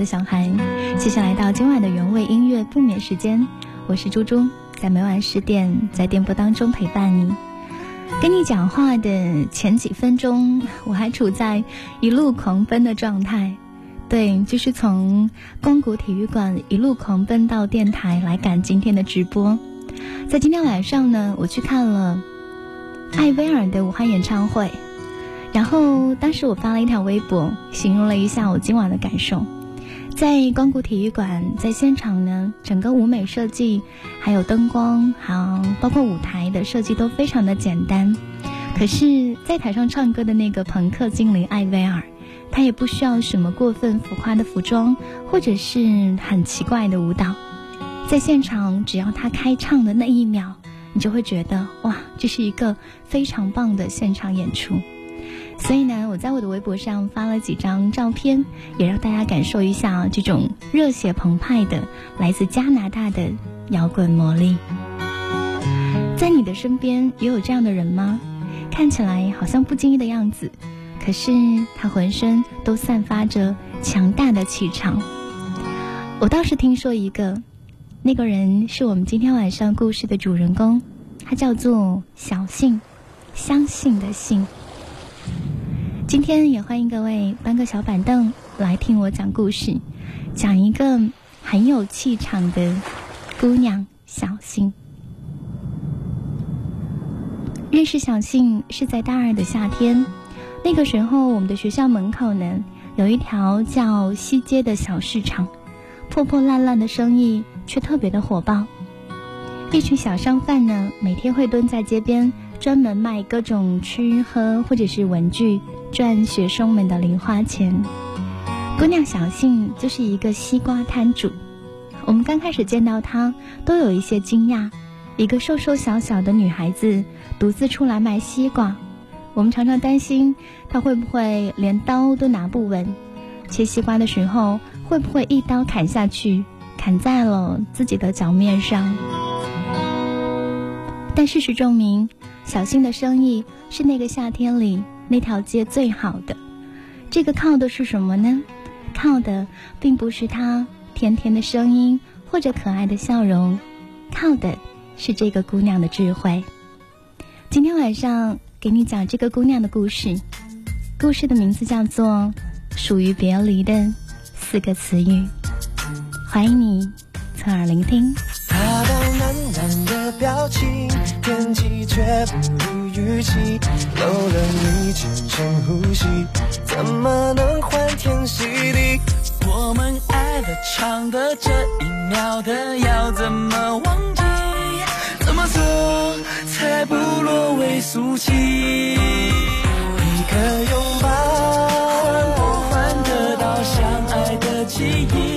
的小孩，接下来到今晚的原味音乐不眠时间，我是猪猪，在每晚十点在电波当中陪伴你。跟你讲话的前几分钟，我还处在一路狂奔的状态，对，就是从光谷体育馆一路狂奔到电台来赶今天的直播。在今天晚上呢，我去看了艾薇儿的武汉演唱会。然后当时我发了一条微博，形容了一下我今晚的感受。在光谷体育馆，在现场呢，整个舞美设计，还有灯光，还有包括舞台的设计都非常的简单。可是，在台上唱歌的那个朋克精灵艾薇儿，她也不需要什么过分浮夸的服装，或者是很奇怪的舞蹈。在现场，只要她开唱的那一秒，你就会觉得哇，这是一个非常棒的现场演出。所以呢，我在我的微博上发了几张照片，也让大家感受一下这种热血澎湃的来自加拿大的摇滚魔力。在你的身边也有这样的人吗？看起来好像不经意的样子，可是他浑身都散发着强大的气场。我倒是听说一个，那个人是我们今天晚上故事的主人公，他叫做小信，相信的信。今天也欢迎各位搬个小板凳来听我讲故事，讲一个很有气场的姑娘小信。认识小信是在大二的夏天，那个时候我们的学校门口呢有一条叫西街的小市场，破破烂烂的生意却特别的火爆。一群小商贩呢每天会蹲在街边，专门卖各种吃喝或者是文具。赚学生们的零花钱。姑娘小信就是一个西瓜摊主。我们刚开始见到她，都有一些惊讶。一个瘦瘦小小的女孩子独自出来卖西瓜，我们常常担心她会不会连刀都拿不稳，切西瓜的时候会不会一刀砍下去，砍在了自己的脚面上。但事实证明，小新的生意是那个夏天里。那条街最好的，这个靠的是什么呢？靠的并不是她甜甜的声音或者可爱的笑容，靠的是这个姑娘的智慧。今天晚上给你讲这个姑娘的故事，故事的名字叫做《属于别离的四个词语》，欢迎你侧耳聆听。表情，天气有了你，渐渐呼吸，怎么能欢天喜地？我们爱的、唱的，这一秒的，要怎么忘记？怎么做才不落为俗气？一个拥抱，换不换得到相爱的记忆？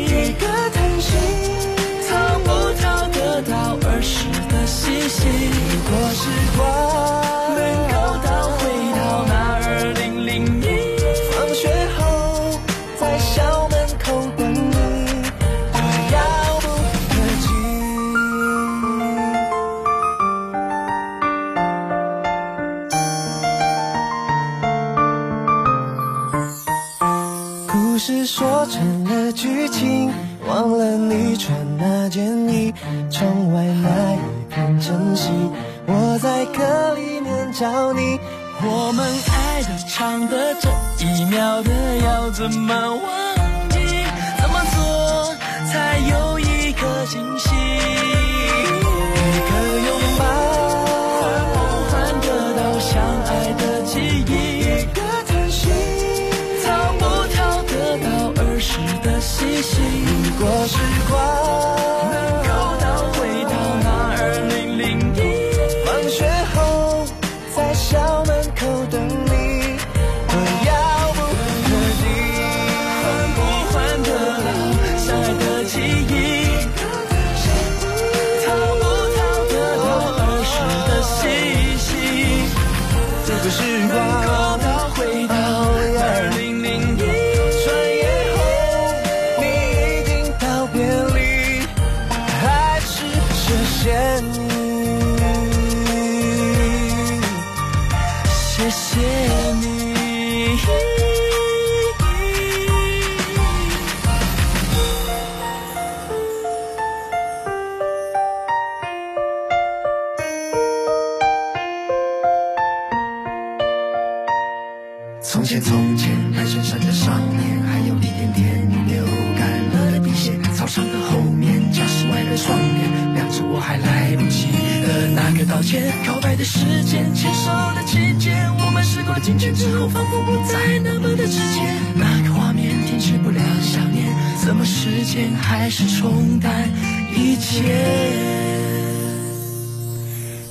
前从前，白衬衫的少年，还有一点点流干了的皮鞋。操场的后面，教室外的窗帘，亮着我还来不及的那个道歉。告白的时间，牵手的季节，我们试过了今天之后，仿佛不再那么的直接。那个画面停止不了想念，怎么时间还是冲淡一切？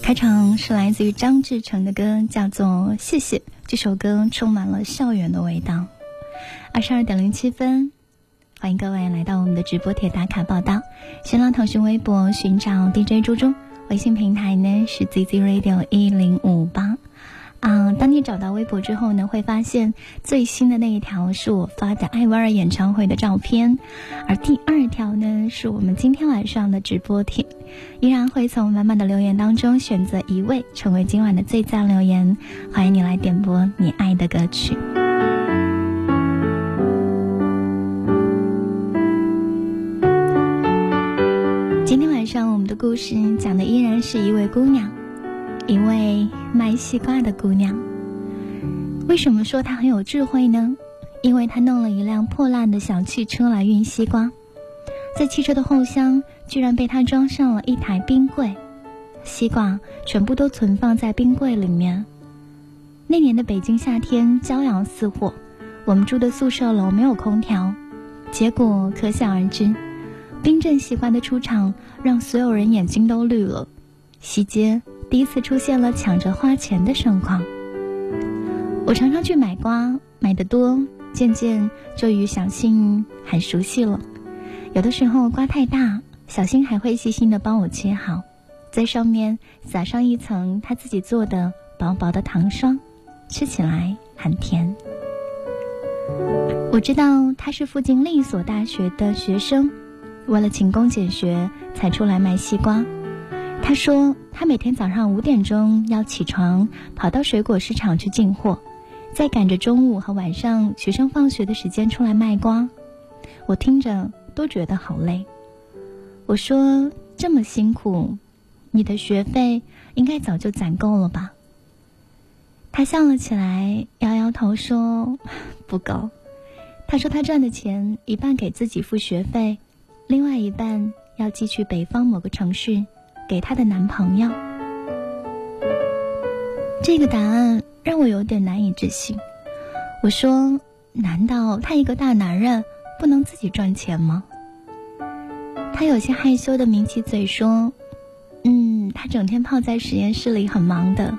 开场是来自于张志成的歌，叫做《谢谢》。这首歌充满了校园的味道。二十二点零七分，欢迎各位来到我们的直播帖打卡报道。新浪、腾讯微博寻找 DJ 猪猪，微信平台呢是 ZZ Radio 一零五八。啊，当你找到微博之后呢，会发现最新的那一条是我发的艾薇儿演唱会的照片，而第二条呢是我们今天晚上的直播帖，依然会从满满的留言当中选择一位成为今晚的最赞留言，欢迎你来点播你爱的歌曲。今天晚上我们的故事讲的依然是一位姑娘。一位卖西瓜的姑娘，为什么说她很有智慧呢？因为她弄了一辆破烂的小汽车来运西瓜，在汽车的后厢居然被她装上了一台冰柜，西瓜全部都存放在冰柜里面。那年的北京夏天骄阳似火，我们住的宿舍楼没有空调，结果可想而知，冰镇西瓜的出场让所有人眼睛都绿了，西街。第一次出现了抢着花钱的盛况。我常常去买瓜，买的多，渐渐就与小新很熟悉了。有的时候瓜太大，小新还会细心的帮我切好，在上面撒上一层他自己做的薄薄的糖霜，吃起来很甜。我知道他是附近另一所大学的学生，为了勤工俭学才出来卖西瓜。他说，他每天早上五点钟要起床，跑到水果市场去进货，再赶着中午和晚上学生放学的时间出来卖瓜。我听着都觉得好累。我说：“这么辛苦，你的学费应该早就攒够了吧？”他笑了起来，摇摇头说：“不够。”他说他赚的钱一半给自己付学费，另外一半要寄去北方某个城市。给她的男朋友，这个答案让我有点难以置信。我说：“难道他一个大男人不能自己赚钱吗？”他有些害羞的抿起嘴说：“嗯，他整天泡在实验室里，很忙的。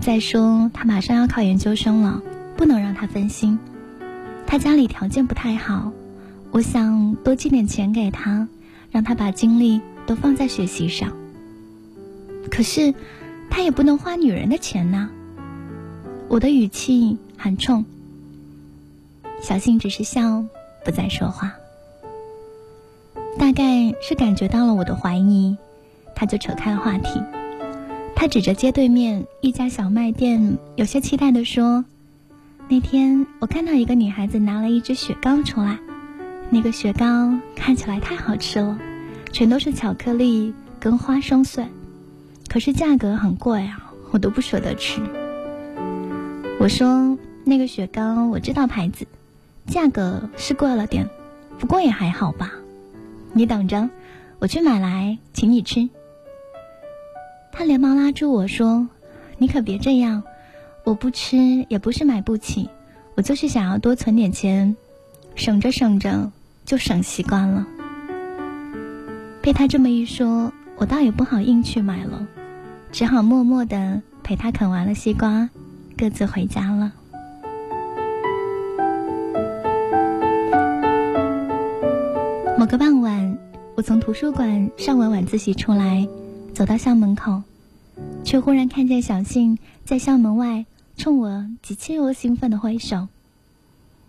再说他马上要考研究生了，不能让他分心。他家里条件不太好，我想多寄点钱给他，让他把精力都放在学习上。”可是，他也不能花女人的钱呐。我的语气很冲。小信只是笑，不再说话。大概是感觉到了我的怀疑，他就扯开了话题。他指着街对面一家小卖店，有些期待的说：“那天我看到一个女孩子拿了一只雪糕出来，那个雪糕看起来太好吃了，全都是巧克力跟花生碎。”可是价格很贵啊，我都不舍得吃。我说那个雪糕我知道牌子，价格是贵了点，不过也还好吧。你等着，我去买来请你吃。他连忙拉住我说：“你可别这样，我不吃也不是买不起，我就是想要多存点钱，省着省着就省习惯了。”被他这么一说，我倒也不好硬去买了。只好默默的陪他啃完了西瓜，各自回家了。某个傍晚，我从图书馆上完晚自习出来，走到校门口，却忽然看见小信在校门外冲我极其又兴奋的挥手。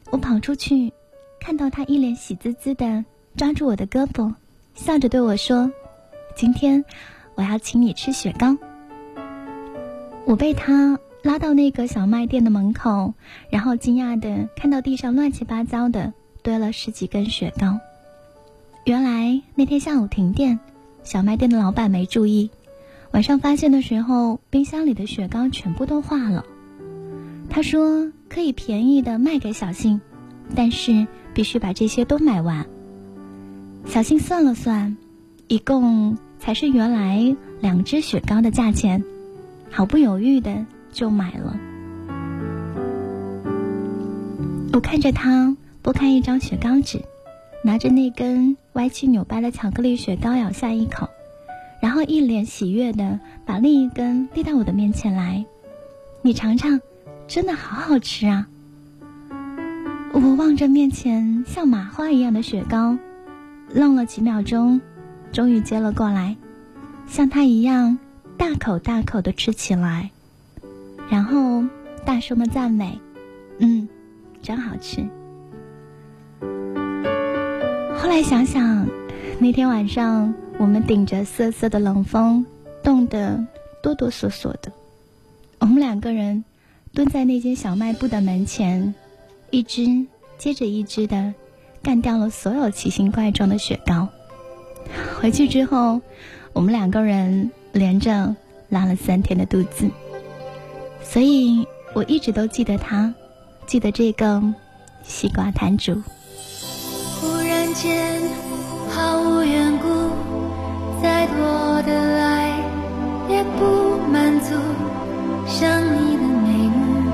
我跑出去，看到他一脸喜滋滋的抓住我的胳膊，笑着对我说：“今天我要请你吃雪糕。”我被他拉到那个小卖店的门口，然后惊讶的看到地上乱七八糟的堆了十几根雪糕。原来那天下午停电，小卖店的老板没注意，晚上发现的时候，冰箱里的雪糕全部都化了。他说可以便宜的卖给小信，但是必须把这些都买完。小信算了算，一共才是原来两只雪糕的价钱，毫不犹豫的就买了。我看着他剥开一张雪糕纸，拿着那根歪七扭八的巧克力雪糕咬下一口，然后一脸喜悦的把另一根递到我的面前来。你尝尝，真的好好吃啊！我望着面前像麻花一样的雪糕，愣了几秒钟，终于接了过来，像他一样大口大口的吃起来，然后大声的赞美：“嗯，真好吃。”后来想想，那天晚上我们顶着瑟瑟的冷风，冻得哆哆嗦嗦的。我们两个人蹲在那间小卖部的门前，一只接着一只的干掉了所有奇形怪状的雪糕。回去之后，我们两个人连着拉了三天的肚子。所以我一直都记得他，记得这个西瓜摊主。忽然间，毫无缘故，再多的爱也不满足。想你的眉目，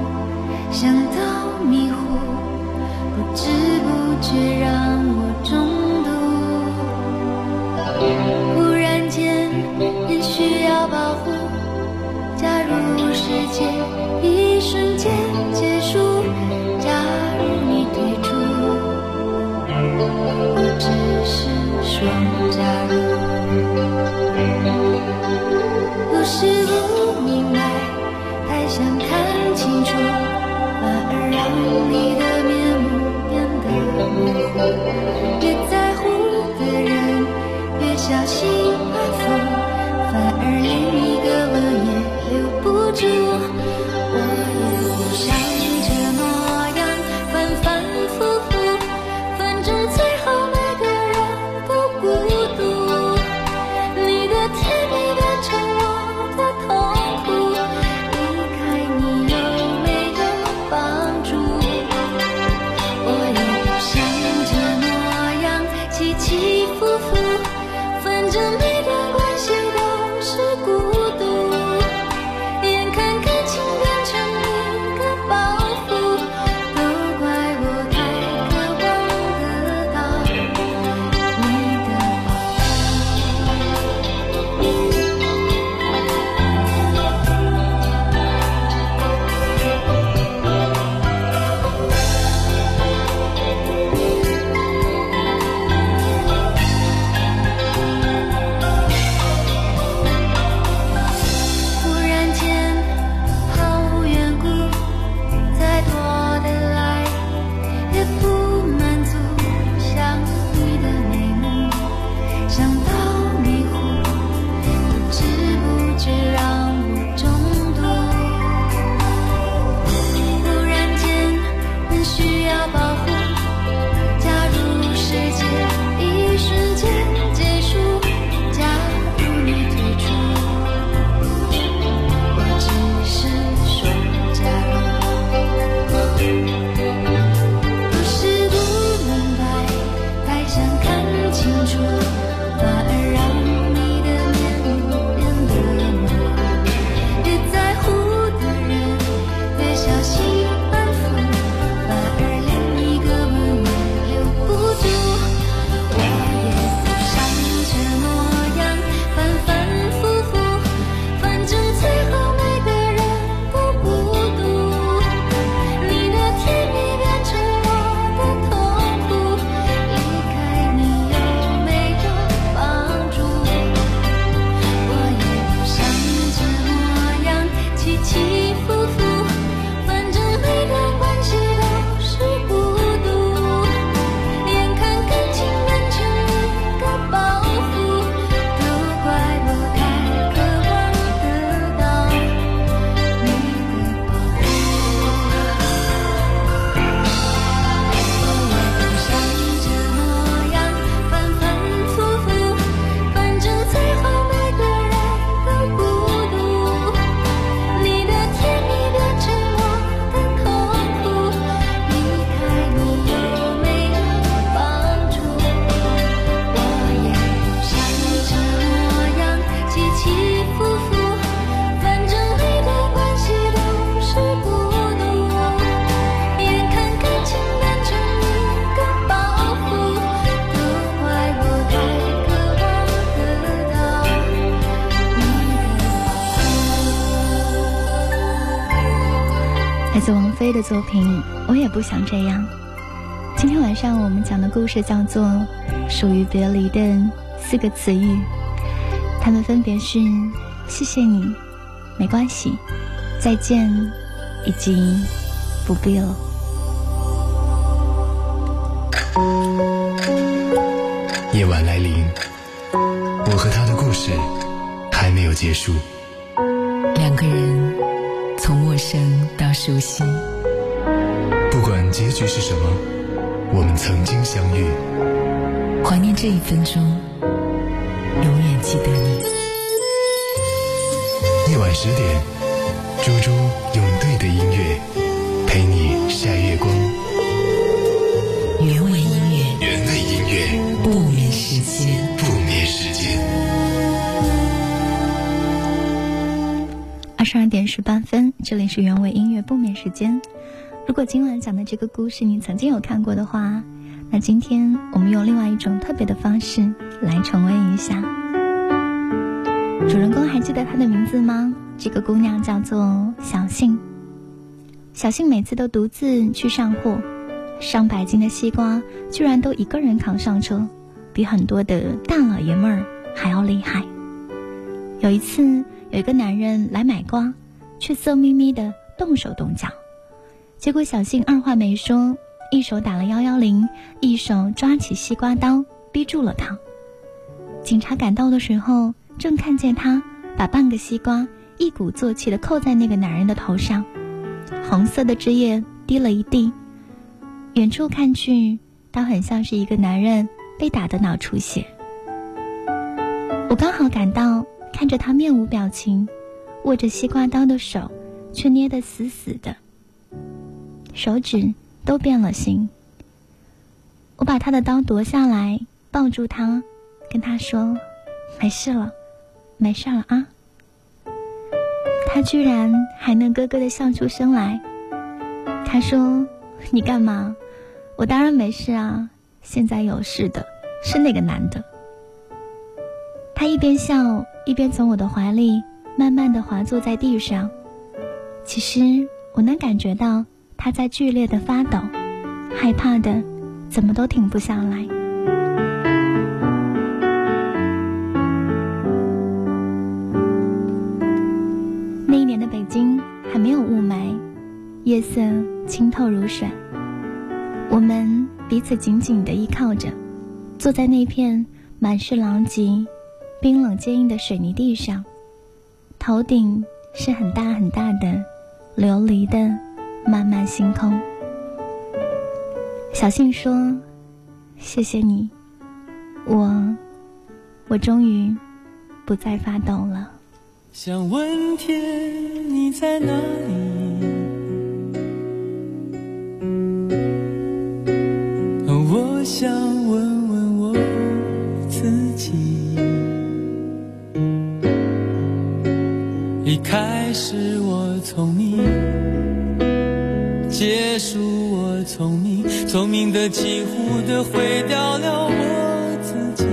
想到迷糊，不知不觉让我中也需要保护。假如世界一瞬间结束，假如你退出，我只是说假如。有时不明白。太想看清楚，反而让的作品《我也不想这样》。今天晚上我们讲的故事叫做《属于别离的四个词语》，它们分别是：谢谢你、没关系、再见以及不必了。夜晚来临，我和他的故事还没有结束。两个人从陌生到熟悉，不管结局是什么，我们曾经相遇。怀念这一分钟，永远记得你。夜晚十点，猪猪用对的音乐陪你晒月光。原味音乐，原味音乐，不眠时间。不眠时间。二十二点十八分，这里是原味音乐不眠时间。如果今晚讲的这个故事你曾经有看过的话，那今天我们用另外一种特别的方式来重温一下。主人公还记得她的名字吗？这个姑娘叫做小杏。小杏每次都独自去上货，上百斤的西瓜居然都一个人扛上车，比很多的大老爷们儿还要厉害。有一次，有一个男人来买瓜，却色眯眯的动手动脚，结果小信二话没说，一手打了幺幺零，一手抓起西瓜刀逼住了他。警察赶到的时候，正看见他把半个西瓜一鼓作气的扣在那个男人的头上，红色的汁液滴了一地。远处看去，倒很像是一个男人被打的脑出血。我刚好赶到。看着他面无表情，握着西瓜刀的手，却捏得死死的，手指都变了形。我把他的刀夺下来，抱住他，跟他说：“没事了，没事了啊。”他居然还能咯咯的笑出声来。他说：“你干嘛？我当然没事啊，现在有事的是那个男的。”他一边笑。一边从我的怀里慢慢的滑坐在地上，其实我能感觉到他在剧烈的发抖，害怕的怎么都停不下来。那一年的北京还没有雾霾，夜色清透如水，我们彼此紧紧的依靠着，坐在那片满是狼藉。冰冷坚硬的水泥地上，头顶是很大很大的琉璃的漫漫星空。小信说：“谢谢你，我，我终于不再发抖了。”想问天，你在哪里？我想问问我自己。一开始我聪明，结束我聪明，聪明的几乎的毁掉了我自己。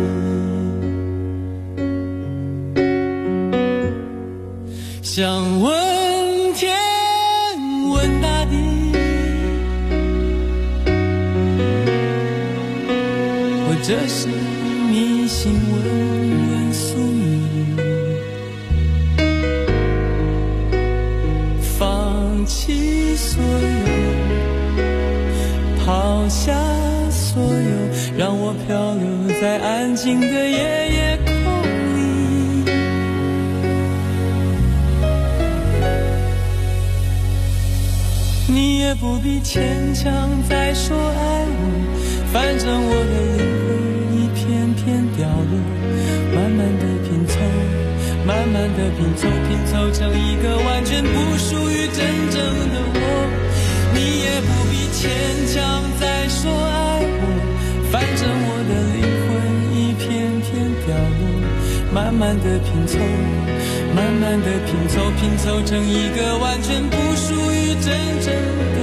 想问天，问大地，我这是漂流在安静的夜夜空里。你也不必牵强再说爱我，反正我的灵魂一片片掉落，慢慢的拼凑。慢慢的拼凑，拼凑成一个完全不属于真正的我。你也不必牵强再说，反正我的灵魂一片片凋落。慢慢的拼凑，慢慢的拼凑，拼凑成一个完全不属于真正的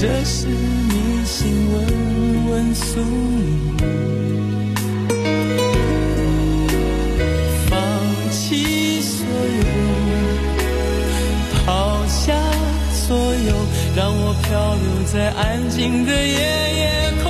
这是你心问问宿命，放弃所有，抛下所有，让我漂流在安静的夜夜空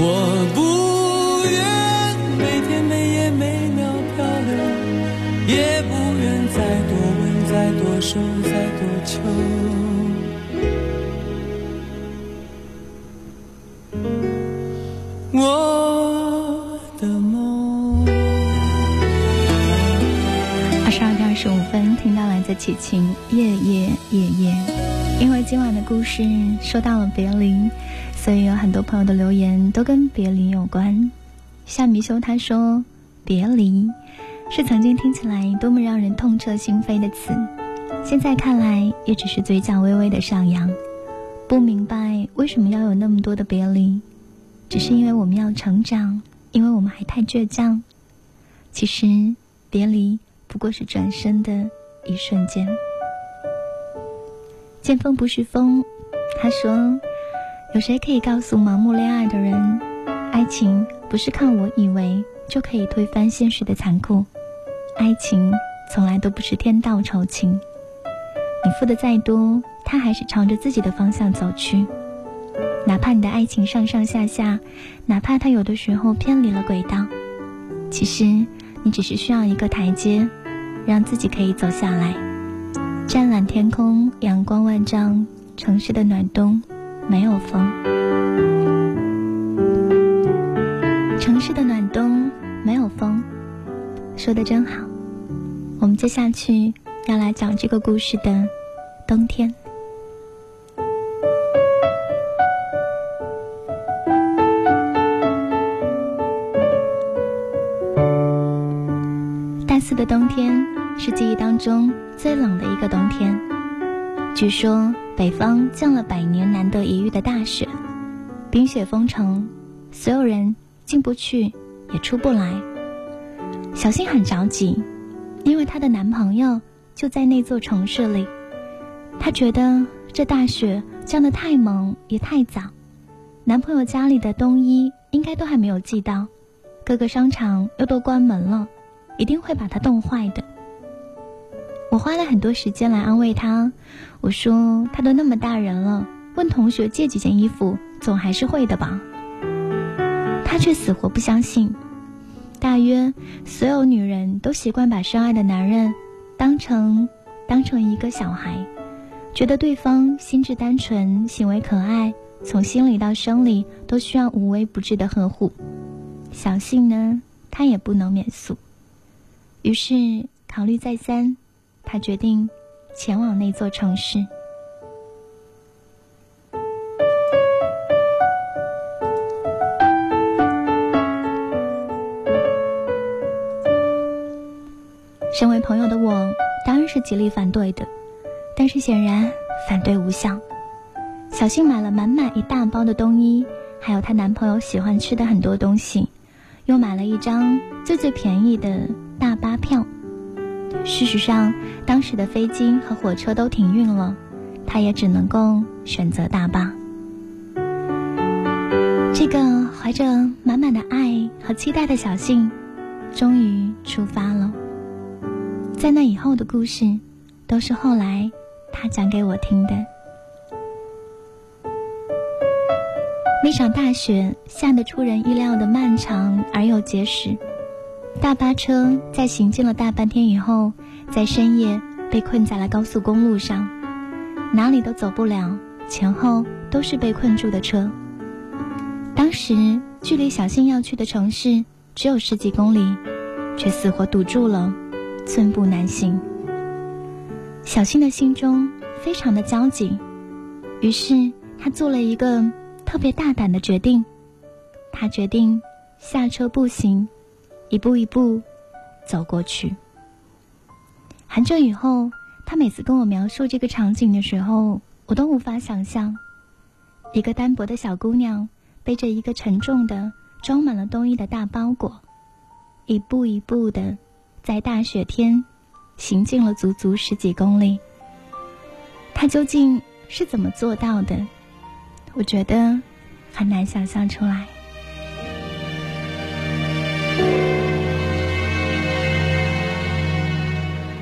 我不愿每天每夜每秒漂流。也不愿再多问、再多说、再多求。我的梦。二十二点二十五分，听到来自齐秦《夜夜夜夜》。因为今晚的故事说到了别离，所以有很多朋友的留言都跟别离有关。夏迷修他说：“别离是曾经听起来多么让人痛彻心扉的词，现在看来也只是嘴角微微的上扬。不明白为什么要有那么多的别离，只是因为我们要成长，因为我们还太倔强。其实别离。”不过是转身的一瞬间。见风不是风，他说：“有谁可以告诉盲目恋爱的人，爱情不是靠我以为就可以推翻现实的残酷？爱情从来都不是天道酬勤。你付的再多，他还是朝着自己的方向走去。哪怕你的爱情上上下下，哪怕他有的时候偏离了轨道，其实你只是需要一个台阶。”让自己可以走下来。湛蓝天空，阳光万丈，城市的暖冬，没有风。城市的暖冬，没有风，说的真好。我们接下去要来讲这个故事的冬天。大四的冬天。是记忆当中最冷的一个冬天。据说北方降了百年难得一遇的大雪，冰雪封城，所有人进不去也出不来。小新很着急，因为她的男朋友就在那座城市里。她觉得这大雪降得太猛也太早，男朋友家里的冬衣应该都还没有寄到，各个商场又都关门了，一定会把它冻坏的。我花了很多时间来安慰他，我说他都那么大人了，问同学借几件衣服，总还是会的吧。他却死活不相信。大约所有女人都习惯把深爱的男人当成当成一个小孩，觉得对方心智单纯，行为可爱，从心理到生理都需要无微不至的呵护。小信呢，他也不能免俗，于是考虑再三。他决定前往那座城市。身为朋友的我，当然是极力反对的，但是显然反对无效。小新买了满满一大包的冬衣，还还有她男朋友喜欢吃的很多东西，又买了一张最最便宜的大巴票。事实上，当时的飞机和火车都停运了，他也只能够选择大巴。这个怀着满满的爱和期待的小信，终于出发了。在那以后的故事，都是后来他讲给我听的。那场大雪下得出人意料的漫长而又结实，大巴车在行进了大半天以后，在深夜被困在了高速公路上，哪里都走不了，前后都是被困住的车。当时距离小信要去的城市只有十几公里，却死活堵住了，寸步难行。小信的心中非常的焦急，于是他做了一个特别大胆的决定，他决定下车步行，一步一步走过去。很久以后，他每次跟我描述这个场景的时候，我都无法想象，一个单薄的小姑娘。背着一个沉重的、装满了冬衣的大包裹，一步一步的，在大雪天行进了足足十几公里。他究竟是怎么做到的？我觉得很难想象出来。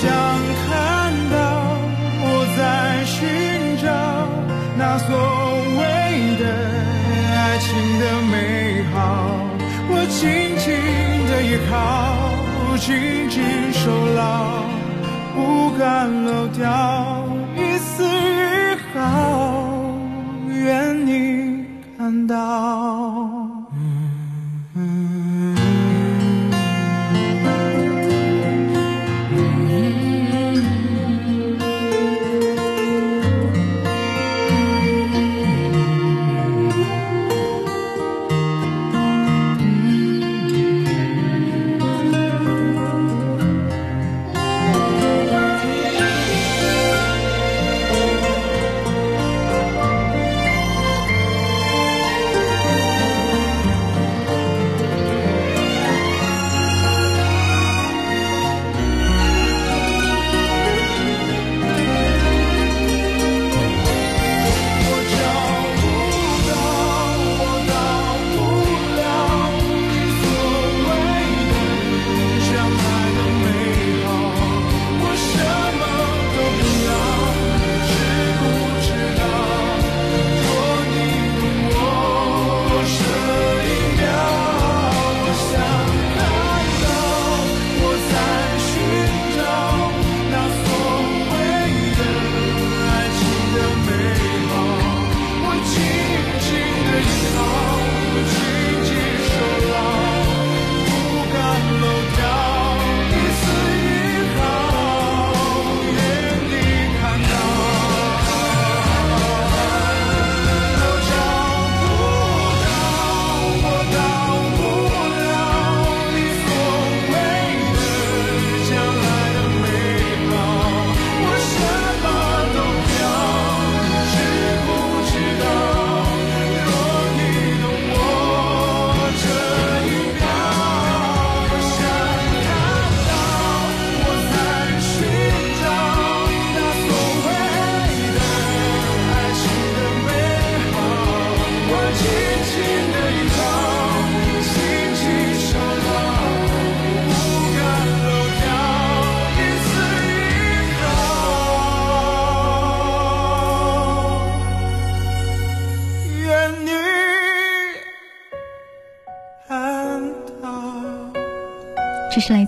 想看到我在寻找那所谓的爱情的美好。我紧紧的依靠，紧紧守牢，不敢漏掉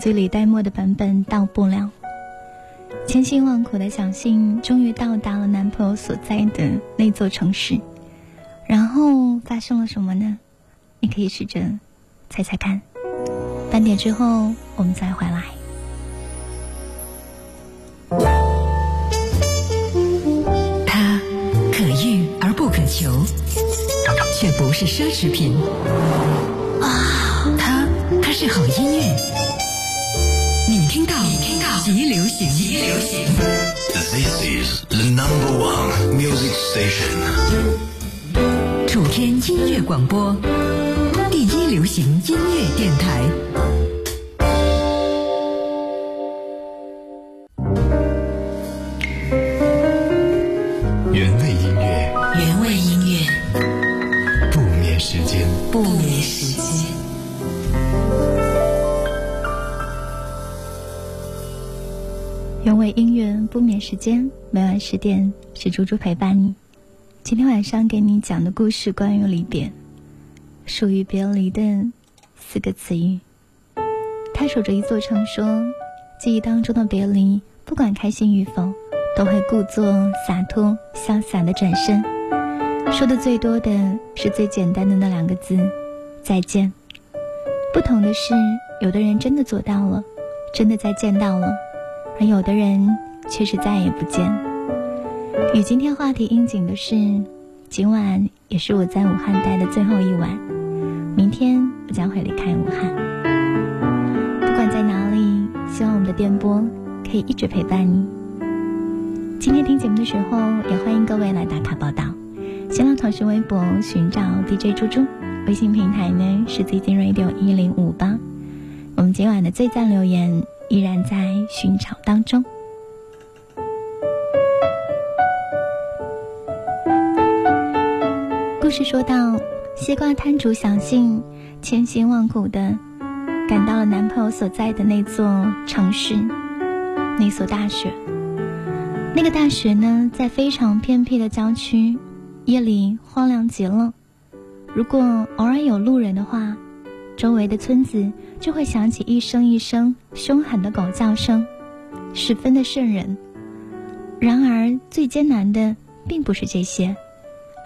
这是来自李代沫的版本，到不了。千辛万苦的小信终于到达了男朋友所在的那座城市，然后发生了什么呢？你可以试着猜猜看。半点之后我们再回来。它可遇而不可求，却不是奢侈品。啊，它它是好音乐。你听到，你听到，极流行，极流行。This is the number one music station. 楚天音乐广播，第一流行音乐电台。时间，每晚十点是猪猪陪伴你。今天晚上给你讲的故事关于离别，属于别离的四个词语。他守着一座城，说记忆当中的别离，不管开心与否，都会故作洒脱潇洒的转身。说的最多的是最简单的那两个字：再见。不同的是，有的人真的做到了，真的再见到了。而有的人却是再也不见。与今天话题应景的是，今晚也是我在武汉待的最后一晚，明天我将会离开武汉。不管在哪里，希望我们的电波可以一直陪伴你。今天听节目的时候，也欢迎各位来打卡报道。新浪腾讯微博寻找 DJ 猪猪，微信平台呢是 ZZ Radio 一零五八。我们今晚的最赞留言。依然在寻找当中。故事说到，西瓜摊主小信千辛万苦的赶到了男朋友所在的那座城市，那所大学。那个大学呢，在非常偏僻的郊区，夜里荒凉极了。如果偶尔有路人的话，周围的村子就会响起一声一声凶狠的狗叫声，十分的瘆人。然而，最艰难的并不是这些，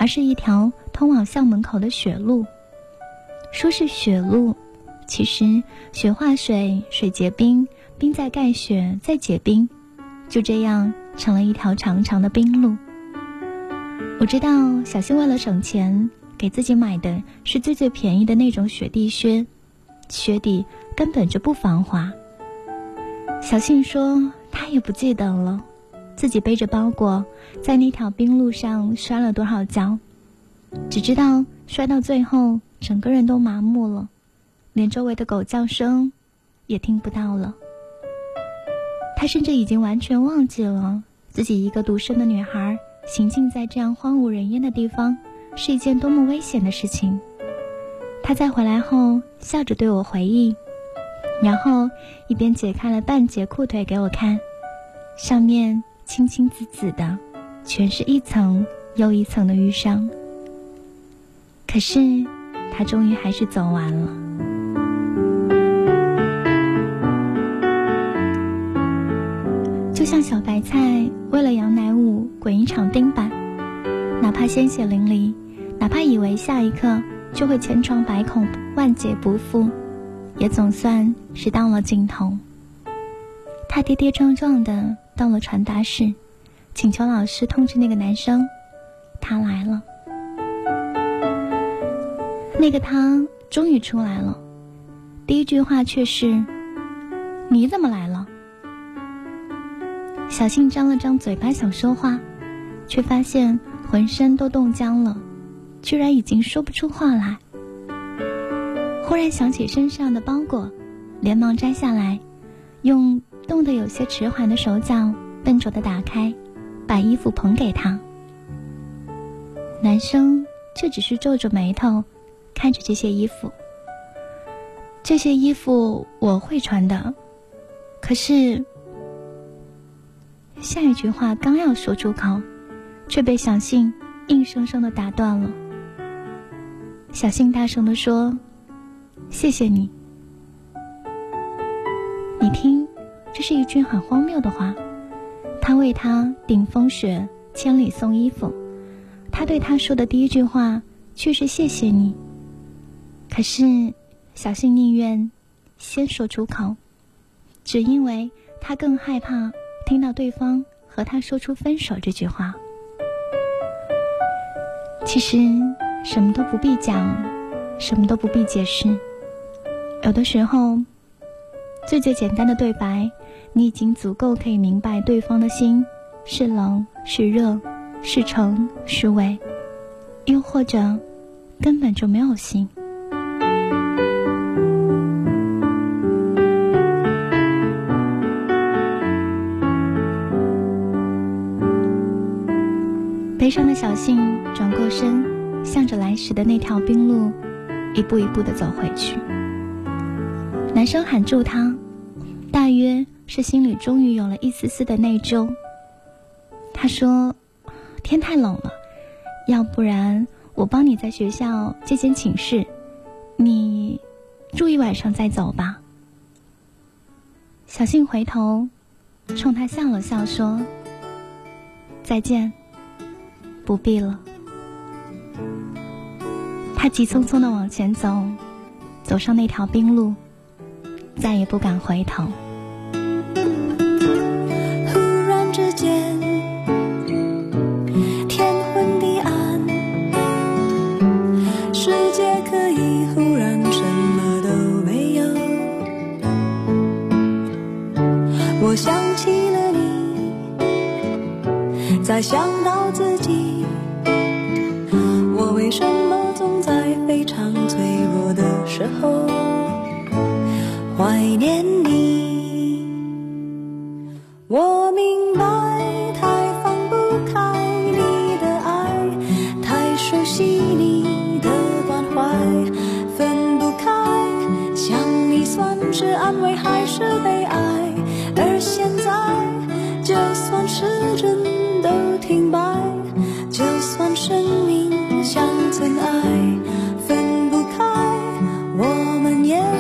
而是一条通往校门口的雪路。说是雪路，其实雪化水，水结冰，冰再盖雪，再结冰，就这样成了一条长长的冰路。我知道小新为了省钱。给自己买的是最最便宜的那种雪地靴，靴底根本就不防滑。小信说他也不记得了，自己背着包裹在那条冰路上摔了多少跤，只知道摔到最后整个人都麻木了，连周围的狗叫声也听不到了。他甚至已经完全忘记了自己一个独生的女孩行进在这样荒无人烟的地方。是一件多么危险的事情。他在回来后笑着对我回忆，然后一边解开了半截裤腿给我看，上面青青紫紫的，全是一层又一层的淤伤。可是他终于还是走完了。就像小白菜为了杨乃武滚一场钉板，哪怕鲜血淋漓。哪怕以为下一刻就会千疮百孔、万劫不复，也总算是到了尽头。他跌跌撞撞的到了传达室，请求老师通知那个男生，他来了。那个他终于出来了，第一句话却是：“你怎么来了？”小信张了张嘴巴想说话，却发现浑身都冻僵了。居然已经说不出话来。忽然想起身上的包裹，连忙摘下来，用冻得有些迟缓的手脚笨拙的打开，把衣服捧给他。男生却只是皱着眉头，看着这些衣服。这些衣服我会穿的，可是下一句话刚要说出口，却被小信硬生生的打断了。小信大声的说：“谢谢你。”你听，这是一句很荒谬的话。他为他顶风雪，千里送衣服。他对他说的第一句话却是谢谢你。可是，小信宁愿先说出口，只因为他更害怕听到对方和他说出分手这句话。其实，什么都不必讲，什么都不必解释。有的时候，最最简单的对白。你已经足够可以明白对方的心是冷是热，是诚是伪，又或者根本就没有心。悲伤的小信转过身，向着来时的那条冰路，一步一步的走回去。男生喊住他，大约。是心里终于有了一丝丝的内疚。他说：“天太冷了，要不然我帮你在学校借间寝室，你住一晚上再走吧。”小信回头冲他笑了笑，说：“再见，不必了。他急匆匆的往前走，走上那条冰路，再也不敢回头。忽然之间，天昏地暗，世界可以忽然什么都没有。我想起了你，在想到。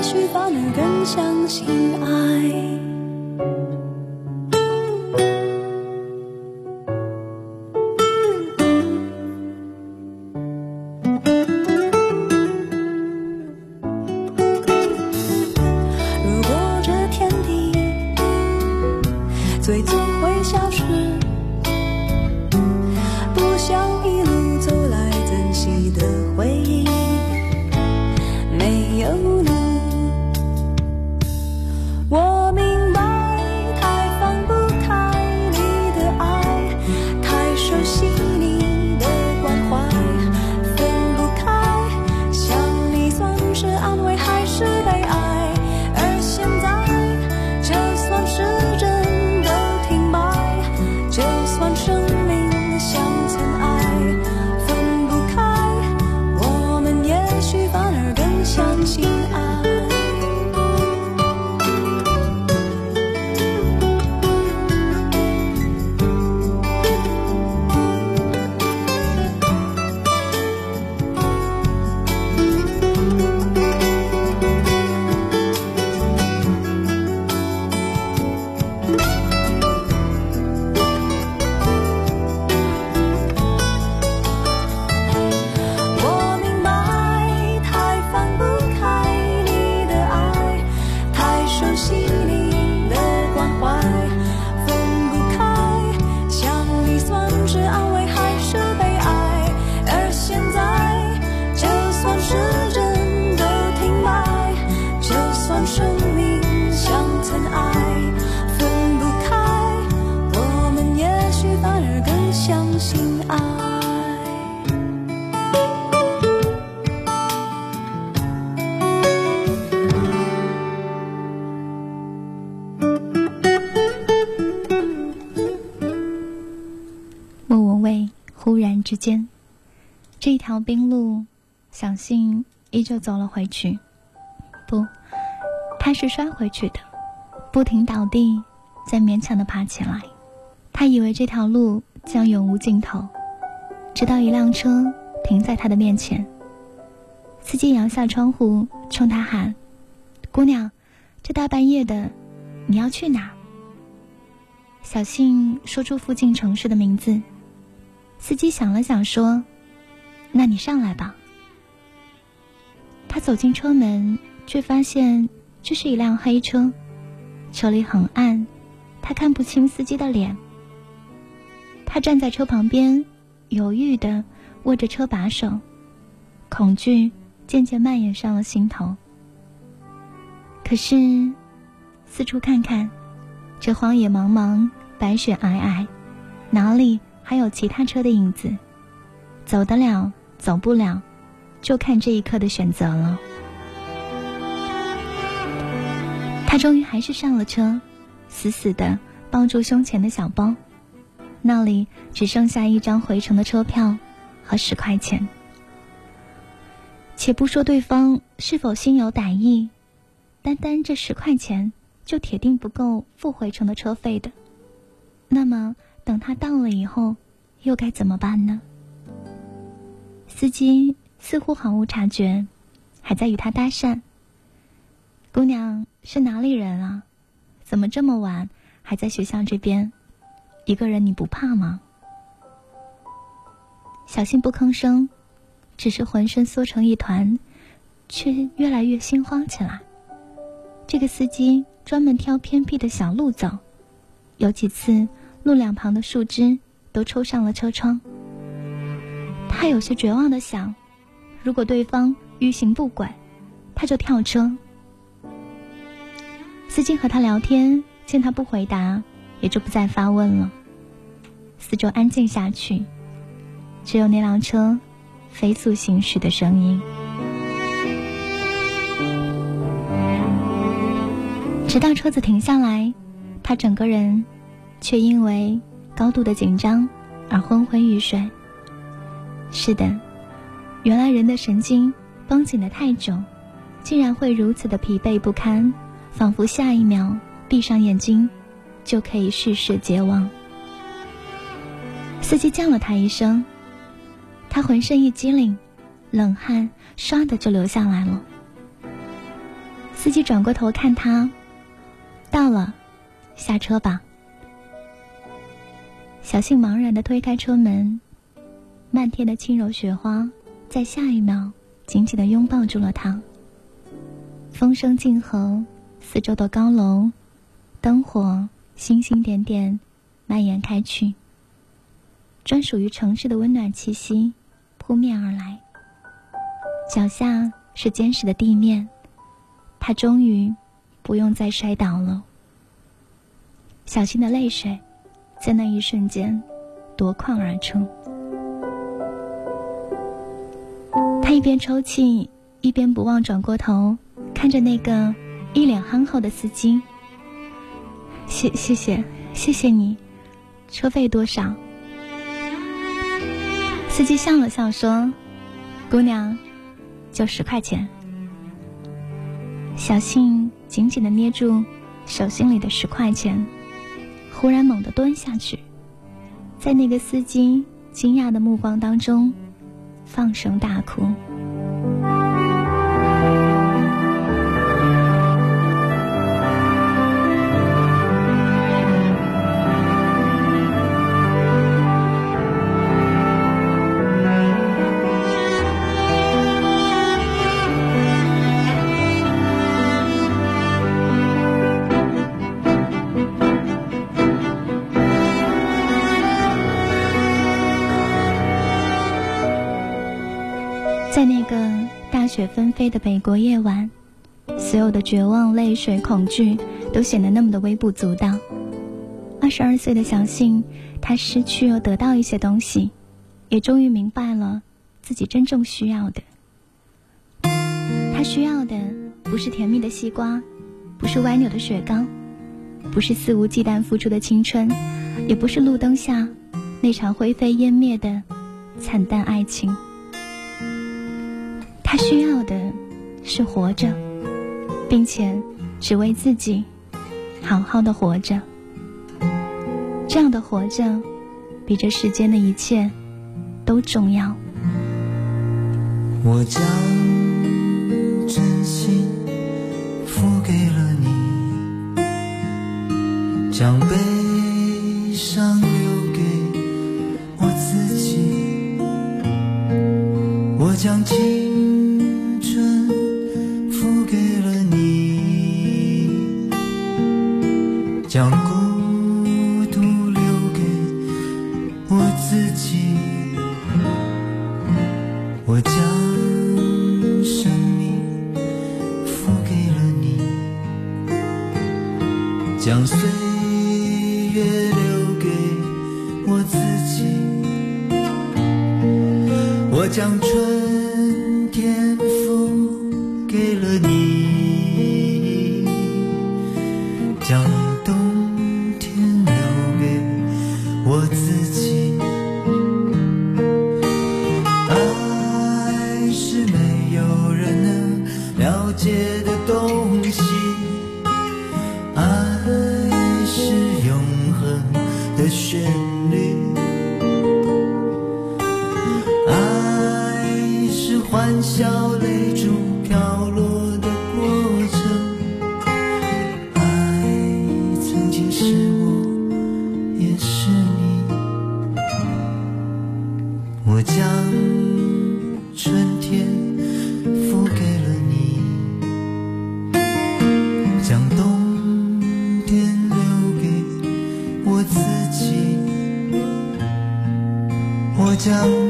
也许反而更相信爱。之间，这一条冰路，小信依旧走了回去。不，他是摔回去的，不停倒地，再勉强的爬起来。他以为这条路将永无尽头，直到一辆车停在他的面前。司机摇下窗户，冲他喊：“姑娘，这大半夜的，你要去哪？”小信说出附近城市的名字。司机想了想说：“那你上来吧。”他走进车门，却发现这是一辆黑车，车里很暗，他看不清司机的脸。他站在车旁边，犹豫的握着车把手，恐惧渐渐蔓延上了心头。可是，四处看看，这荒野茫茫，白雪皑皑，哪里还有其他车的影子？走得了，走不了。就看这一刻的选择了。他终于还是上了车，死死的抱住胸前的小包，那里只剩下一张回程的车票和十块钱。且不说对方是否心有歹意，单单这十块钱就铁定不够付回程的车费的。那么等他到了以后，又该怎么办呢？司机。似乎毫无察觉，还在与他搭讪。姑娘是哪里人啊？怎么这么晚还在学校这边？一个人你不怕吗？小信不吭声，只是浑身缩成一团，却越来越心慌起来。这个司机专门挑偏僻的小路走，有几次路两旁的树枝都抽上了车窗。他有些绝望的想。如果对方欲行不轨，他就跳车。司机和他聊天，见他不回答，也就不再发问了。四周安静下去，只有那辆车飞速行驶的声音。直到车子停下来，他整个人却因为高度的紧张而昏昏欲睡。是的。原来人的神经绷紧的太久，竟然会如此的疲惫不堪，仿佛下一秒闭上眼睛就可以世事皆忘。司机叫了他一声，他浑身一激灵，冷汗唰的就流下来了。司机转过头看他，到了，下车吧。小杏茫然的推开车门，漫天的轻柔雪花。在下一秒，紧紧的拥抱住了他。风声静和，四周的高楼、灯火、星星点点，蔓延开去。专属于城市的温暖气息扑面而来。脚下是坚实的地面，他终于不用再摔倒了。小心的泪水，在那一瞬间夺眶而出。他一边抽泣，一边不忘转过头，看着那个一脸憨厚的司机。谢谢谢谢谢你，车费多少？司机笑了笑说：“姑娘，就十块钱。”小信紧紧的捏住手心里的十块钱，忽然猛地蹲下去，在那个司机惊讶的目光当中。放声大哭。美国夜晚，所有的绝望、泪水、恐惧都显得那么的微不足道。二十二岁的小信，他失去又得到一些东西，也终于明白了自己真正需要的。他需要的不是甜蜜的西瓜，不是歪扭的雪糕，不是肆无忌惮付出的青春，也不是路灯下那场灰飞烟灭的惨淡爱情。他需要的是活着，并且只为自己好好的活着。这样的活着，比这世间的一切都重要。我将真心付给了你，将悲伤留给我自己，我将青我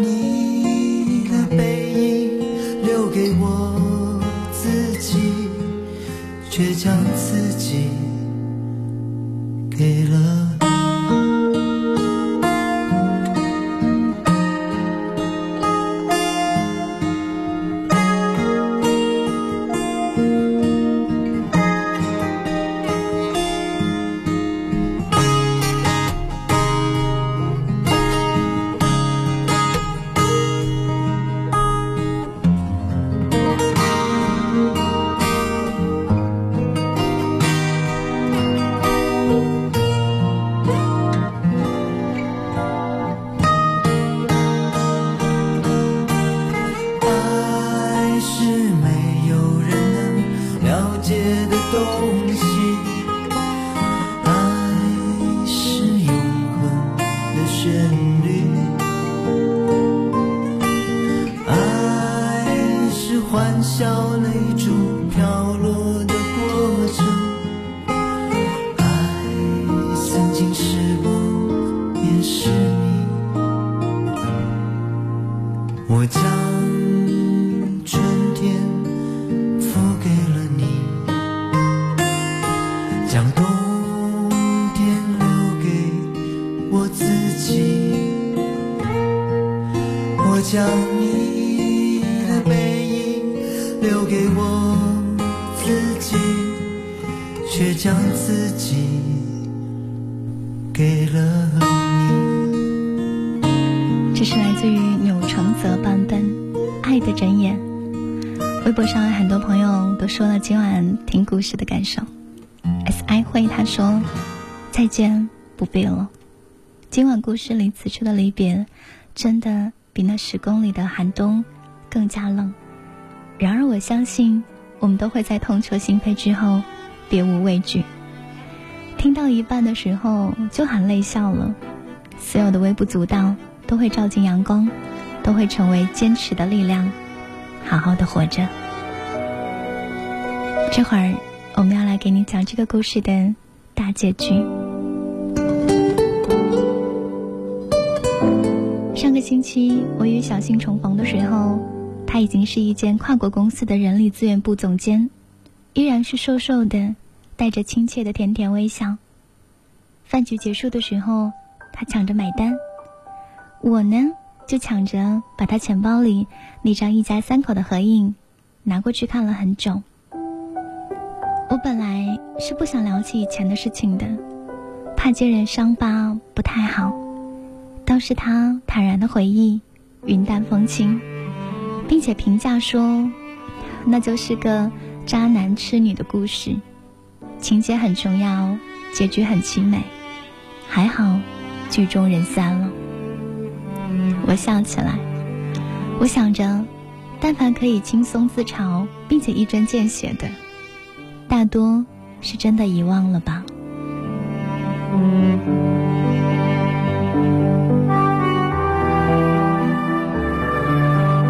却将自己给了你。这是来自于钮承泽版本《爱的箴言》。微博上很多朋友都说了今晚听故事的感受。S I 会他说：“再见，不必了。今晚故事里此处的离别，真的比那十公里的寒冬更加冷。然而我相信，我们都会在痛彻心扉之后，别无畏惧。听到一半的时候就含泪笑了，所有的微不足道。”都会照进阳光，都会成为坚持的力量，好好的活着。这会儿我们要来给你讲这个故事的大结局。上个星期我与小新重逢的时候，他已经是一间跨国公司的人力资源部总监，依然是瘦瘦的，带着亲切的甜甜微笑。饭局结束的时候，他抢着买单。我呢，就抢着把他钱包里那张一家三口的合影拿过去看了很久。我本来是不想聊起以前的事情的，怕揭人伤疤不太好。倒是他坦然的回忆，云淡风轻，并且评价说，那就是个渣男痴女的故事，情节很重要，结局很凄美，还好剧中人散了。我笑起来，我想着，但凡可以轻松自嘲并且一针见血的，大多是真的遗忘了吧。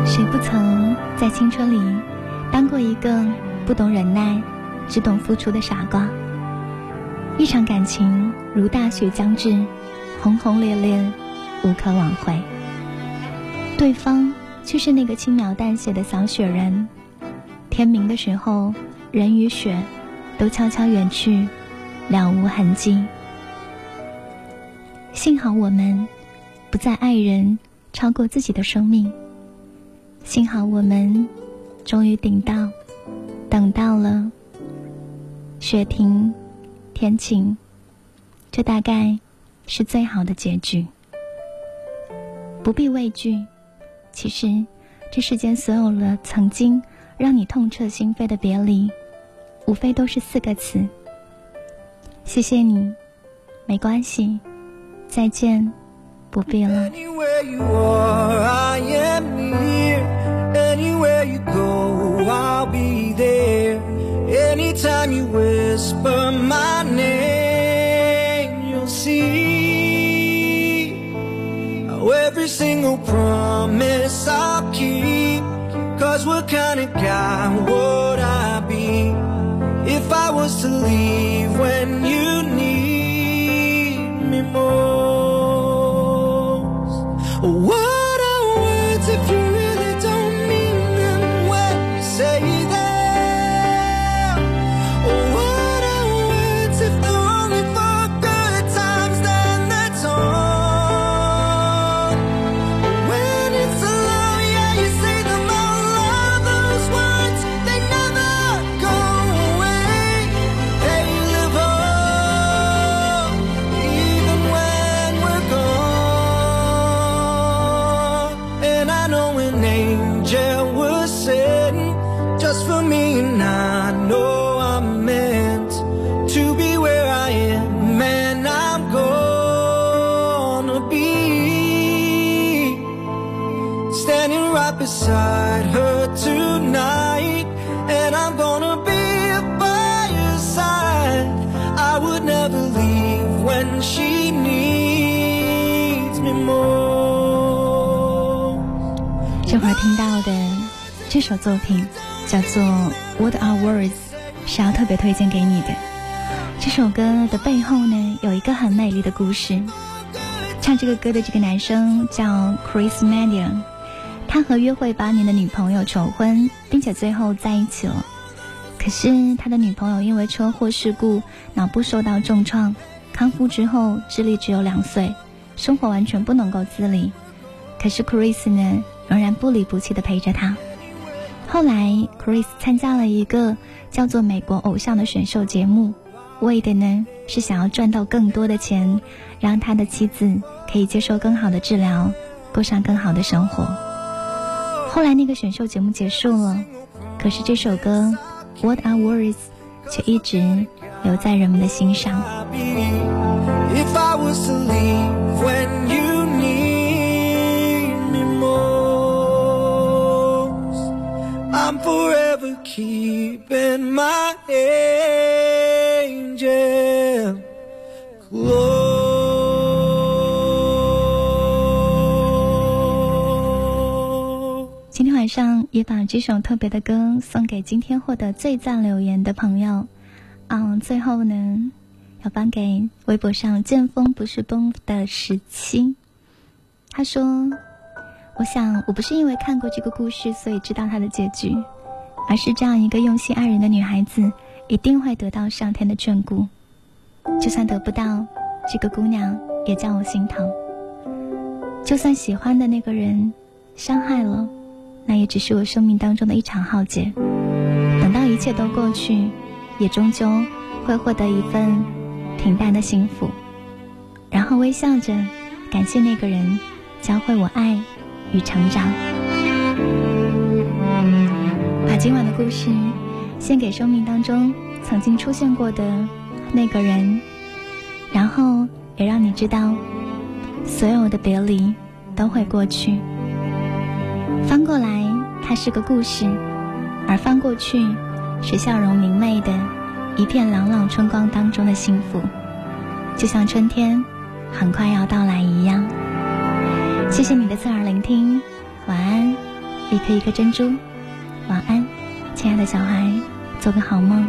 谁不曾在青春里当过一个不懂忍耐、只懂付出的傻瓜？一场感情如大雪将至，轰轰烈烈，无可挽回。对方却是那个轻描淡写的小雪人。天明的时候，人与雪都悄悄远去，了无痕迹。幸好我们不再爱人超过自己的生命。幸好我们终于顶到，等到了雪停。天晴，这大概是最好的结局。不必畏惧，其实这世间所有的曾经让你痛彻心扉的别离，无非都是四个字：谢谢你，没关系，再见，不必了。Anytime you whisper my name, you'll see how every single promise I'll keep. Cause what kind of guy would I be if I was to leave when you need me most? 推荐给你的。这首歌的背后呢，有一个很美丽的故事。唱这个歌的这个男生叫 Chris Median，他和约会八年的女朋友求婚，并且最后在一起了。可是他的女朋友因为车祸事故脑部受到重创，康复之后智力只有两岁，生活完全不能够自理。可是 Chris 呢，仍然不离不弃的陪着他。后来，Chris 参加了一个叫做《美国偶像》的选秀节目，为的呢是想要赚到更多的钱，让他的妻子可以接受更好的治疗，过上更好的生活。后来那个选秀节目结束了，可是这首歌《What Are Words》却一直留在人们的心上。也把这首特别的歌送给今天获得最赞留言的朋友。嗯，最后呢，要颁给微博上“见风不是风”的十七。他说：“我想我不是因为看过这个故事，所以知道它的结局，而是这样一个用心爱人的女孩子，一定会得到上天的眷顾。就算得不到，这个姑娘也叫我心疼。就算喜欢的那个人伤害了。”那也只是我生命当中的一场浩劫。等到一切都过去，也终究会获得一份平淡的幸福。然后微笑着感谢那个人教会我爱与成长。把今晚的故事献给生命当中曾经出现过的那个人，然后也让你知道，所有的别离都会过去。翻过来，它是个故事；而翻过去，是笑容明媚的一片朗朗春光当中的幸福。就像春天很快要到来一样。谢谢你的侧耳聆听，晚安，一颗一颗珍珠，晚安，亲爱的小孩，做个好梦。